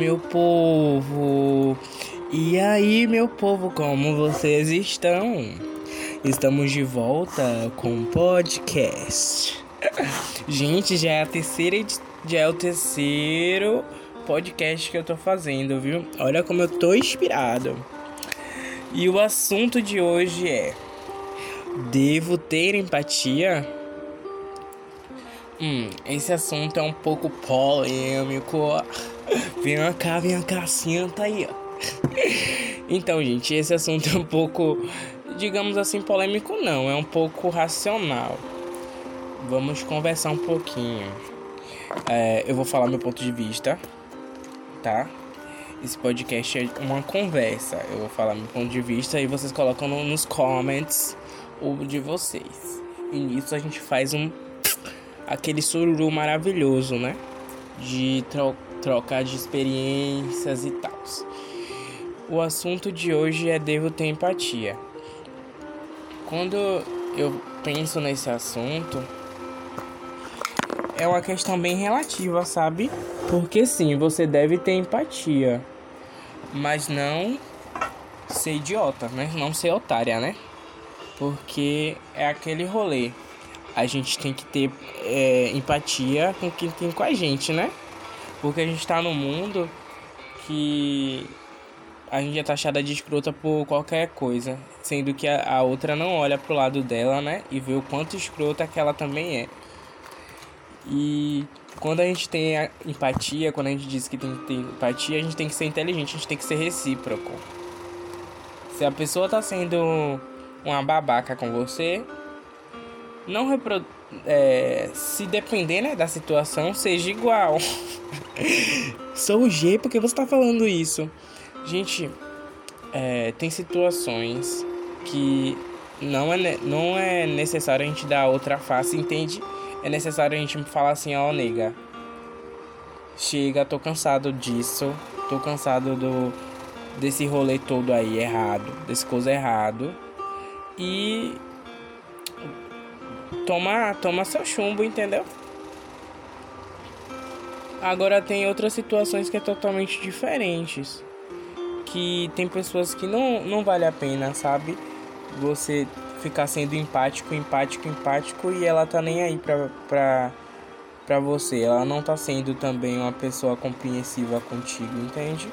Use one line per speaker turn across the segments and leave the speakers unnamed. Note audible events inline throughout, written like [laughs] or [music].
meu povo! E aí, meu povo, como vocês estão? Estamos de volta com o podcast. Gente, já é a terceira já é o terceiro podcast que eu tô fazendo, viu? Olha como eu tô inspirado. E o assunto de hoje é: Devo ter empatia? Hum, esse assunto é um pouco polêmico. Vem cá, vem cá, senta aí, ó. Então, gente, esse assunto é um pouco, digamos assim, polêmico não, é um pouco racional. Vamos conversar um pouquinho. É, eu vou falar meu ponto de vista, tá? Esse podcast é uma conversa. Eu vou falar meu ponto de vista e vocês colocam no, nos comments o de vocês. E nisso a gente faz um aquele sururu maravilhoso, né? De tro trocar de experiências e tal. O assunto de hoje é devo ter empatia. Quando eu penso nesse assunto, é uma questão bem relativa, sabe? Porque sim, você deve ter empatia, mas não ser idiota, né? Não ser otária, né? Porque é aquele rolê a gente tem que ter é, empatia com quem tem com a gente, né? Porque a gente tá num mundo que a gente é taxada de escrota por qualquer coisa, sendo que a, a outra não olha pro lado dela, né? E vê o quanto escrota que ela também é. E quando a gente tem a empatia, quando a gente diz que tem que ter empatia, a gente tem que ser inteligente, a gente tem que ser recíproco. Se a pessoa tá sendo uma babaca com você, não reprodu é, se depender né, da situação, seja igual. [laughs] Sou o G porque você tá falando isso. Gente, é, tem situações que não é, não é necessário a gente dar outra face, entende? É necessário a gente falar assim, ó, oh, nega. Chega, tô cansado disso. Tô cansado do desse rolê todo aí errado, desse coisa errado. E toma, toma seu chumbo, entendeu? Agora tem outras situações que é totalmente diferentes. Que tem pessoas que não, não vale a pena, sabe? Você ficar sendo empático, empático, empático e ela tá nem aí pra, pra, pra você. Ela não tá sendo também uma pessoa compreensiva contigo, entende?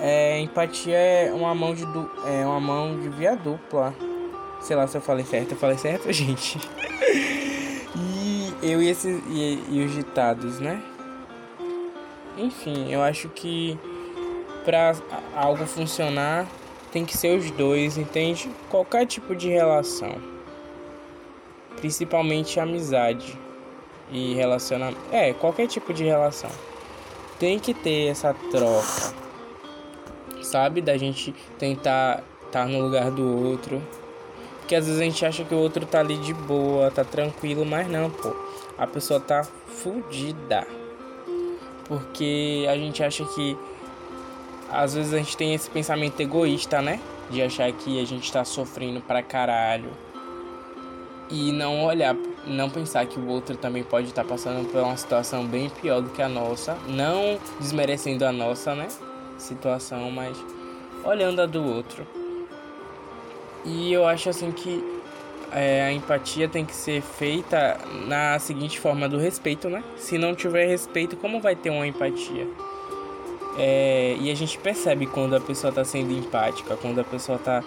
É, empatia é uma mão de, é uma mão de via dupla. Sei lá se eu falei certo, eu falei certo, [laughs] gente. e eu e, esses, e, e os ditados, né? Enfim, eu acho que para algo funcionar tem que ser os dois, entende? Qualquer tipo de relação. Principalmente amizade e relacionamento. É, qualquer tipo de relação. Tem que ter essa troca. Sabe? Da gente tentar estar no lugar do outro porque às vezes a gente acha que o outro tá ali de boa, tá tranquilo, mas não, pô. A pessoa tá fudida. Porque a gente acha que às vezes a gente tem esse pensamento egoísta, né? De achar que a gente tá sofrendo pra caralho. E não olhar, não pensar que o outro também pode estar tá passando por uma situação bem pior do que a nossa. Não desmerecendo a nossa, né? Situação, mas olhando a do outro. E eu acho assim que é, a empatia tem que ser feita na seguinte forma do respeito, né? Se não tiver respeito, como vai ter uma empatia? É, e a gente percebe quando a pessoa está sendo empática, quando a pessoa está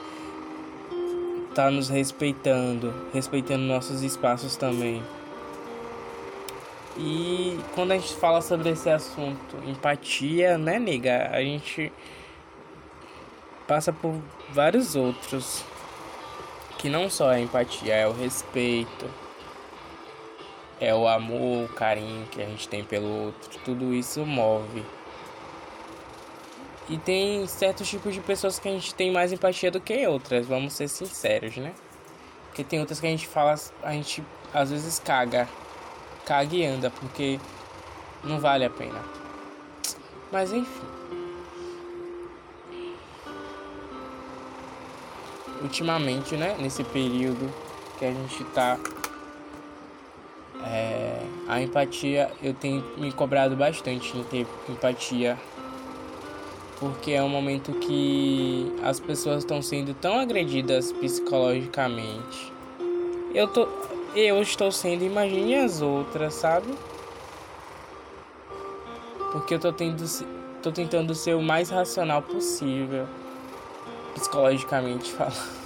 tá nos respeitando, respeitando nossos espaços também. E quando a gente fala sobre esse assunto, empatia, né, nega? A gente passa por vários outros que não só é empatia, é o respeito, é o amor, o carinho que a gente tem pelo outro, tudo isso move. E tem certos tipos de pessoas que a gente tem mais empatia do que outras, vamos ser sinceros, né? Porque tem outras que a gente fala, a gente às vezes caga, caga e anda, porque não vale a pena. Mas enfim. Ultimamente, né, nesse período que a gente tá É, a empatia, eu tenho me cobrado bastante em ter empatia. Porque é um momento que as pessoas estão sendo tão agredidas psicologicamente. Eu, tô, eu estou sendo, imagine as outras, sabe? Porque eu tô, tendo, tô tentando ser o mais racional possível, psicologicamente falando.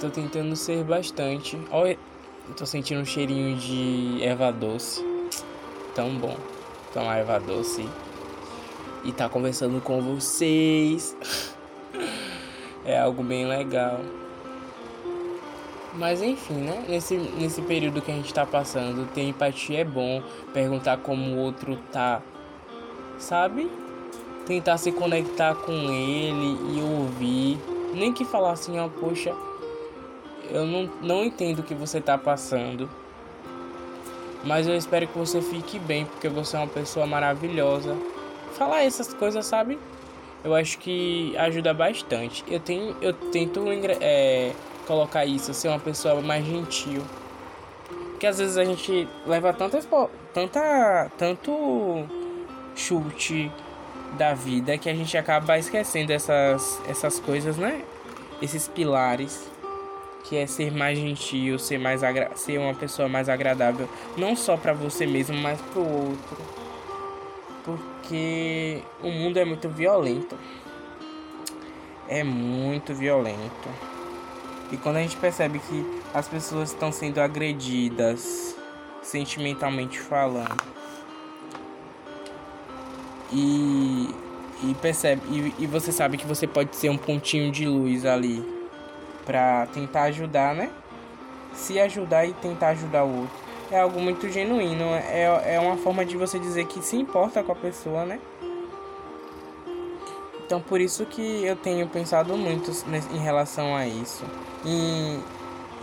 tô tentando ser bastante. Olha, tô sentindo um cheirinho de erva doce. Tão bom tomar erva doce e tá conversando com vocês. [laughs] é algo bem legal. Mas enfim, né? Nesse, nesse período que a gente tá passando, ter empatia é bom. Perguntar como o outro tá. Sabe? Tentar se conectar com ele e ouvir. Nem que falar assim, ó, poxa, eu não, não entendo o que você tá passando. Mas eu espero que você fique bem, porque você é uma pessoa maravilhosa. Falar essas coisas, sabe? Eu acho que ajuda bastante. Eu tenho, eu tento é, colocar isso, ser uma pessoa mais gentil. Porque às vezes a gente leva tantas, tanta, tanto chute da vida que a gente acaba esquecendo essas, essas coisas, né? Esses pilares que é ser mais gentil, ser mais ser uma pessoa mais agradável, não só para você mesmo, mas pro outro. Porque o mundo é muito violento. É muito violento. E quando a gente percebe que as pessoas estão sendo agredidas, sentimentalmente falando, e, e percebe e, e você sabe que você pode ser um pontinho de luz ali para tentar ajudar, né? Se ajudar e tentar ajudar o outro. É algo muito genuíno, é, é uma forma de você dizer que se importa com a pessoa, né? Então por isso que eu tenho pensado muito em relação a isso. Em,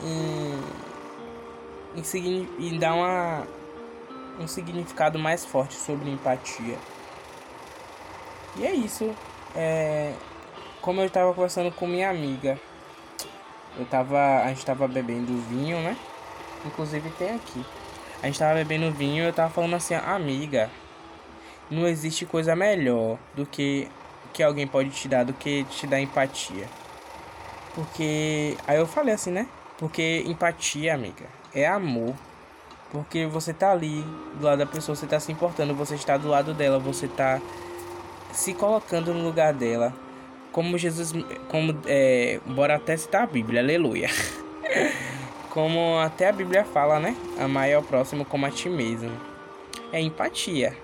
em, em, em dar uma, um significado mais forte sobre empatia. E é isso. É, como eu estava conversando com minha amiga, eu tava. A gente tava bebendo vinho, né? Inclusive tem aqui. A gente tava bebendo vinho e eu tava falando assim, amiga, não existe coisa melhor do que que alguém pode te dar do que te dar empatia. Porque. Aí eu falei assim, né? Porque empatia, amiga, é amor. Porque você tá ali do lado da pessoa, você tá se importando, você está do lado dela, você tá se colocando no lugar dela. Como Jesus. Como. É, bora até citar a Bíblia, aleluia. [laughs] como até a Bíblia fala, né? Amar ao próximo como a ti mesmo. É empatia.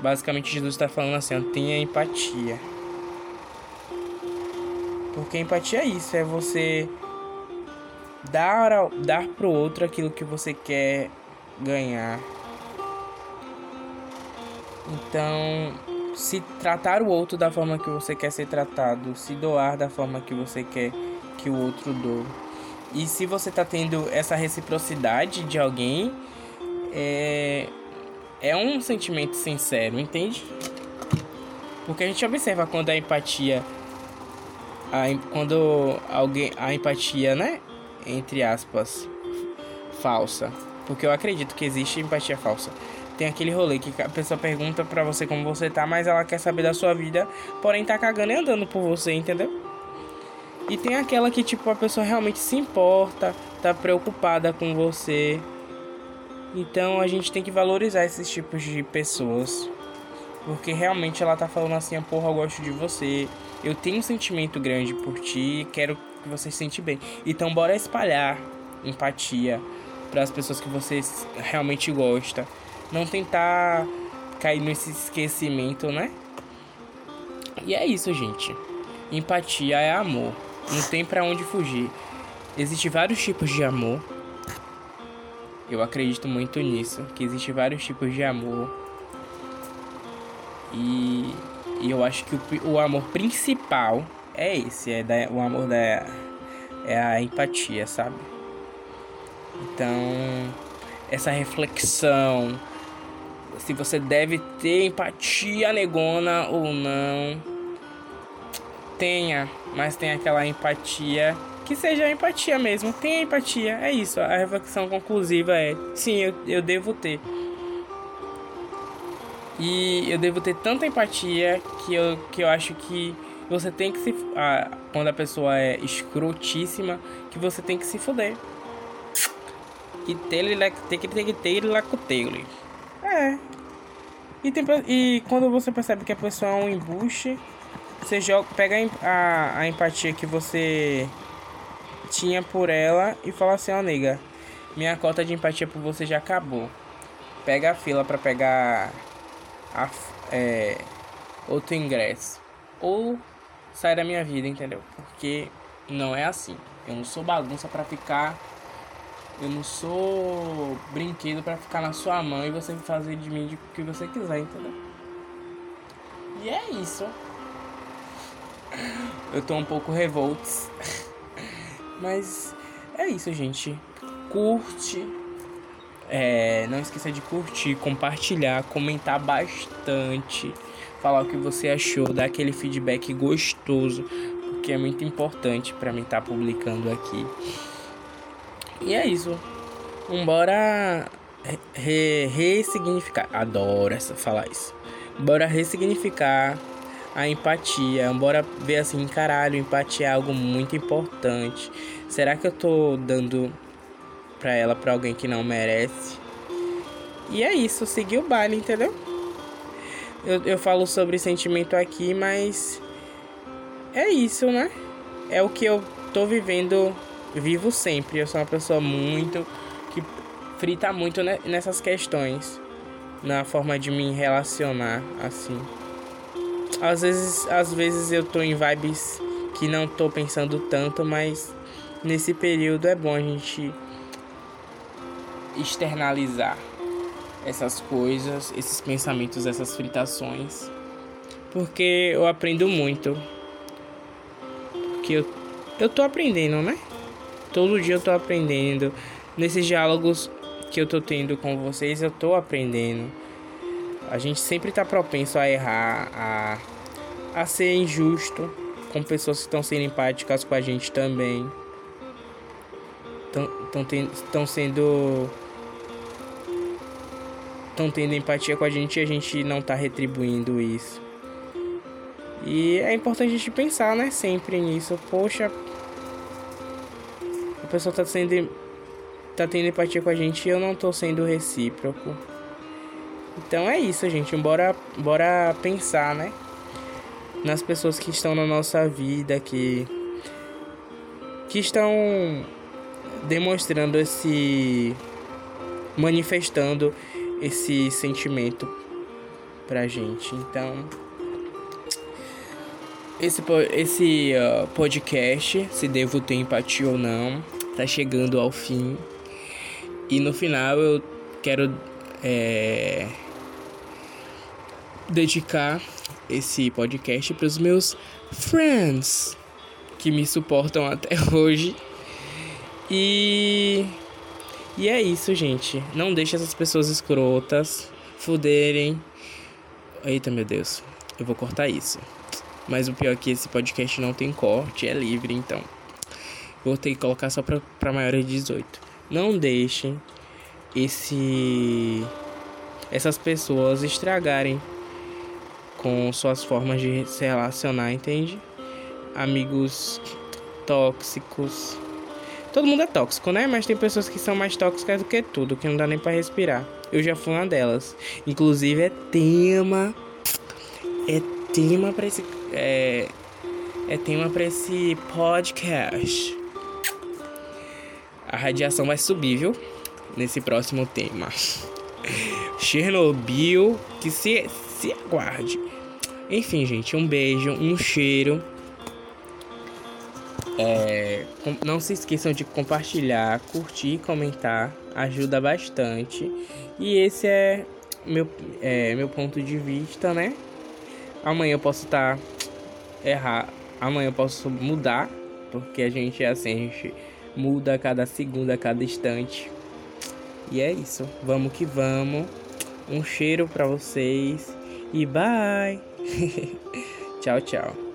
Basicamente, Jesus está falando assim: ó, tenha empatia. Porque empatia é isso, é você dar, ao, dar pro outro aquilo que você quer ganhar. Então, se tratar o outro da forma que você quer ser tratado, se doar da forma que você quer que o outro doe. E se você tá tendo essa reciprocidade de alguém, é, é um sentimento sincero, entende? Porque a gente observa quando a empatia a, quando alguém a empatia, né, entre aspas, falsa, porque eu acredito que existe empatia falsa. Tem aquele rolê que a pessoa pergunta pra você como você tá, mas ela quer saber da sua vida, porém tá cagando e andando por você, entendeu? E tem aquela que tipo a pessoa realmente se importa, tá preocupada com você, então a gente tem que valorizar esses tipos de pessoas. Porque realmente ela tá falando assim, porra, eu gosto de você. Eu tenho um sentimento grande por ti, quero que você se sente bem. Então bora espalhar empatia para as pessoas que você realmente gosta. Não tentar cair nesse esquecimento, né? E é isso, gente. Empatia é amor. Não tem para onde fugir. Existem vários tipos de amor. Eu acredito muito nisso, que existe vários tipos de amor. E, e eu acho que o, o amor principal é esse, é da, o amor da é a empatia, sabe? Então, essa reflexão se você deve ter empatia negona ou não. tenha, mas tenha aquela empatia que seja empatia mesmo. Tenha empatia, é isso. A reflexão conclusiva é: sim, eu, eu devo ter. E eu devo ter tanta empatia que eu, que eu acho que você tem que se. Ah, quando a pessoa é escrotíssima, que você tem que se foder. Que ter tem que ter que ter lá com É. E, tem, e quando você percebe que a pessoa é um embuste, você joga, pega a, a empatia que você tinha por ela e fala assim, ó oh, nega, minha cota de empatia por você já acabou. Pega a fila para pegar a, é, outro ingresso. Ou sai da minha vida, entendeu? Porque não é assim. Eu não sou bagunça para ficar. Eu não sou brinquedo para ficar na sua mão e você fazer de mim o que você quiser, entendeu? E é isso. Eu tô um pouco revoltos. [laughs] Mas é isso, gente. Curte é, não esqueça de curtir, compartilhar, comentar bastante, falar o que você achou, dar aquele feedback gostoso, porque é muito importante para mim estar tá publicando aqui. E é isso. Bora re. Adoro essa, falar isso. Bora ressignificar a empatia. Bora ver assim, caralho, empatia é algo muito importante. Será que eu tô dando pra ela pra alguém que não merece. E é isso, seguir o baile, entendeu? Eu, eu falo sobre sentimento aqui, mas é isso, né? É o que eu tô vivendo, vivo sempre. Eu sou uma pessoa muito que frita muito nessas questões, na forma de me relacionar assim. Às vezes, às vezes eu tô em vibes que não tô pensando tanto, mas nesse período é bom a gente externalizar essas coisas, esses pensamentos, essas fritações, porque eu aprendo muito. Porque eu, eu tô aprendendo, né? Todo dia eu tô aprendendo. Nesses diálogos que eu tô tendo com vocês, eu tô aprendendo. A gente sempre tá propenso a errar, a, a ser injusto com pessoas que estão sendo empáticas com a gente também estão sendo estão tendo empatia com a gente e a gente não tá retribuindo isso. E é importante a gente pensar, né, sempre nisso. Poxa, pessoa tá sendo tá tendo empatia com a gente e eu não tô sendo recíproco. Então é isso, gente. Bora, bora pensar, né? Nas pessoas que estão na nossa vida, que que estão demonstrando esse manifestando esse sentimento pra gente. Então, esse, esse uh, podcast, se devo ter empatia ou não, tá chegando ao fim. E no final eu quero é, dedicar esse podcast para os meus friends que me suportam até [laughs] hoje. E e é isso, gente. Não deixe essas pessoas escrotas fuderem. Eita, meu Deus. Eu vou cortar isso. Mas o pior é que esse podcast não tem corte, é livre, então. Vou ter que colocar só pra maiores de 18. Não deixem esse essas pessoas estragarem com suas formas de se relacionar, entende? Amigos tóxicos Todo mundo é tóxico, né? Mas tem pessoas que são mais tóxicas do que tudo, que não dá nem para respirar. Eu já fui uma delas. Inclusive é tema. É tema para esse. É, é tema para esse podcast. A radiação vai subir, viu? Nesse próximo tema. Chernobyl, que se, se aguarde. Enfim, gente, um beijo, um cheiro. É, não se esqueçam de compartilhar, curtir, comentar, ajuda bastante. E esse é meu, é, meu ponto de vista, né? Amanhã eu posso estar tá, errar, amanhã eu posso mudar, porque a gente é assim, a gente muda a cada segundo, a cada instante. E é isso, vamos que vamos. Um cheiro para vocês e bye. [laughs] tchau, tchau.